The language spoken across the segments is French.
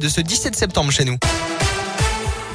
de ce 17 septembre chez nous.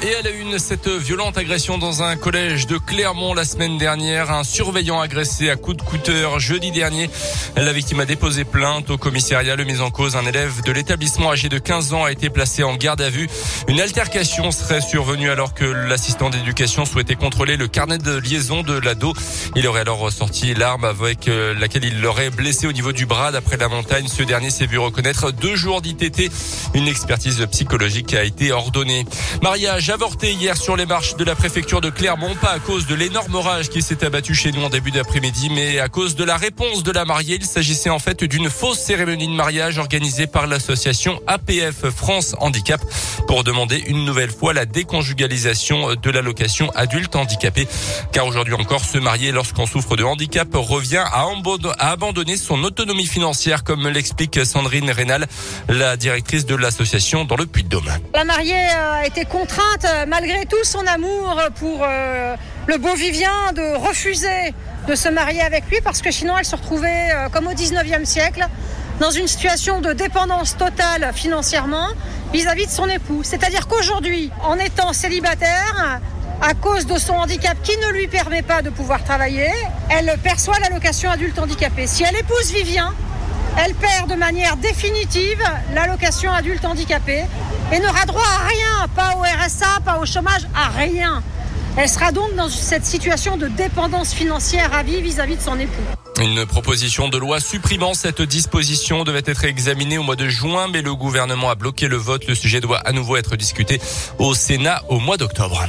Et elle a une, cette violente agression dans un collège de Clermont la semaine dernière. Un surveillant agressé à coups de cutter jeudi dernier. La victime a déposé plainte au commissariat. Le mise en cause, un élève de l'établissement âgé de 15 ans a été placé en garde à vue. Une altercation serait survenue alors que l'assistant d'éducation souhaitait contrôler le carnet de liaison de l'ado. Il aurait alors sorti l'arme avec euh, laquelle il l'aurait blessé au niveau du bras d'après la montagne. Ce dernier s'est vu reconnaître deux jours d'ITT. Une expertise psychologique a été ordonnée. Mariage avorté hier sur les marches de la préfecture de Clermont, pas à cause de l'énorme orage qui s'est abattu chez nous en début d'après-midi, mais à cause de la réponse de la mariée. Il s'agissait en fait d'une fausse cérémonie de mariage organisée par l'association APF France Handicap pour demander une nouvelle fois la déconjugalisation de l'allocation adulte handicapé. Car aujourd'hui encore, se marier lorsqu'on souffre de handicap revient à abandonner son autonomie financière, comme l'explique Sandrine Rénal, la directrice de l'association dans le Puy-de-Dôme. La mariée a été contrainte euh, malgré tout son amour pour euh, le beau Vivien, de refuser de se marier avec lui parce que sinon elle se retrouvait euh, comme au 19e siècle dans une situation de dépendance totale financièrement vis-à-vis de son époux. C'est-à-dire qu'aujourd'hui, en étant célibataire, à cause de son handicap qui ne lui permet pas de pouvoir travailler, elle perçoit l'allocation adulte handicapé. Si elle épouse Vivien, elle perd de manière définitive l'allocation adulte handicapé et n'aura droit à rien, pas au RSA, pas au chômage, à rien. Elle sera donc dans cette situation de dépendance financière à vie vis-à-vis de son époux. Une proposition de loi supprimant cette disposition devait être examinée au mois de juin, mais le gouvernement a bloqué le vote. Le sujet doit à nouveau être discuté au Sénat au mois d'octobre.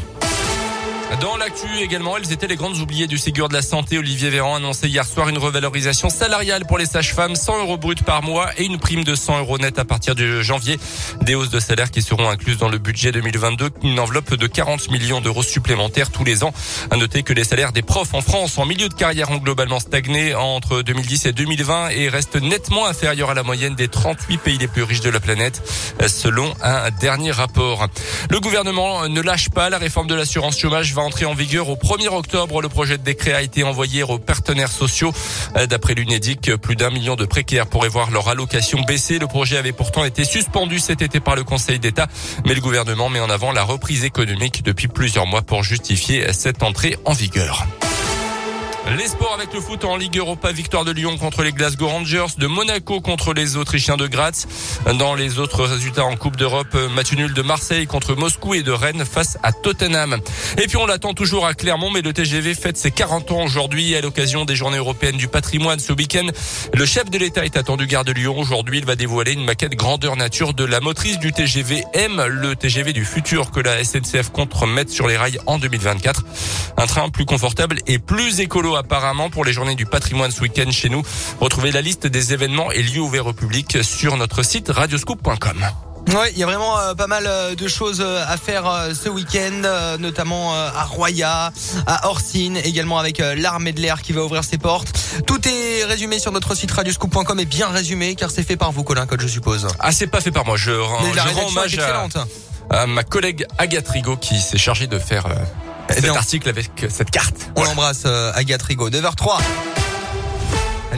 Dans l'actu également, elles étaient les grandes oubliées du Ségur de la Santé. Olivier Véran annonçait hier soir une revalorisation salariale pour les sages-femmes, 100 euros brut par mois et une prime de 100 euros net à partir de janvier. Des hausses de salaire qui seront incluses dans le budget 2022, une enveloppe de 40 millions d'euros supplémentaires tous les ans. À noter que les salaires des profs en France en milieu de carrière ont globalement stagné entre 2010 et 2020 et restent nettement inférieurs à la moyenne des 38 pays les plus riches de la planète, selon un dernier rapport. Le gouvernement ne lâche pas la réforme de l'assurance chômage va entrer en vigueur au 1er octobre. Le projet de décret a été envoyé aux partenaires sociaux. D'après l'UNEDIC, plus d'un million de précaires pourraient voir leur allocation baisser. Le projet avait pourtant été suspendu cet été par le Conseil d'État, mais le gouvernement met en avant la reprise économique depuis plusieurs mois pour justifier cette entrée en vigueur. Les sports avec le foot en Ligue Europa, victoire de Lyon contre les Glasgow Rangers, de Monaco contre les Autrichiens de Graz. Dans les autres résultats en Coupe d'Europe, match nul de Marseille contre Moscou et de Rennes face à Tottenham. Et puis on l'attend toujours à Clermont, mais le TGV fête ses 40 ans aujourd'hui à l'occasion des Journées européennes du patrimoine ce week-end. Le chef de l'État est attendu gare de Lyon. Aujourd'hui, il va dévoiler une maquette grandeur nature de la motrice du TGV M, le TGV du futur que la SNCF compte remettre sur les rails en 2024. Un train plus confortable et plus écolo apparemment pour les journées du patrimoine ce week-end chez nous. Retrouvez la liste des événements et lieux ouverts au public sur notre site radioscoop.com. Ouais, il y a vraiment euh, pas mal euh, de choses euh, à faire ce week-end, notamment à Roya, à Orsine, également avec l'armée de l'air qui va ouvrir ses portes. Tout est résumé sur notre site radioscoop.com et bien résumé car c'est fait par vous, Colin Code, je suppose. Ah, c'est pas fait par moi. Je, rends, la hommage à, à ma collègue Agathe Rigaud qui s'est chargée de faire cet bien, article avec cette carte. On l'embrasse, euh, Agathe Rigaud. 9h03.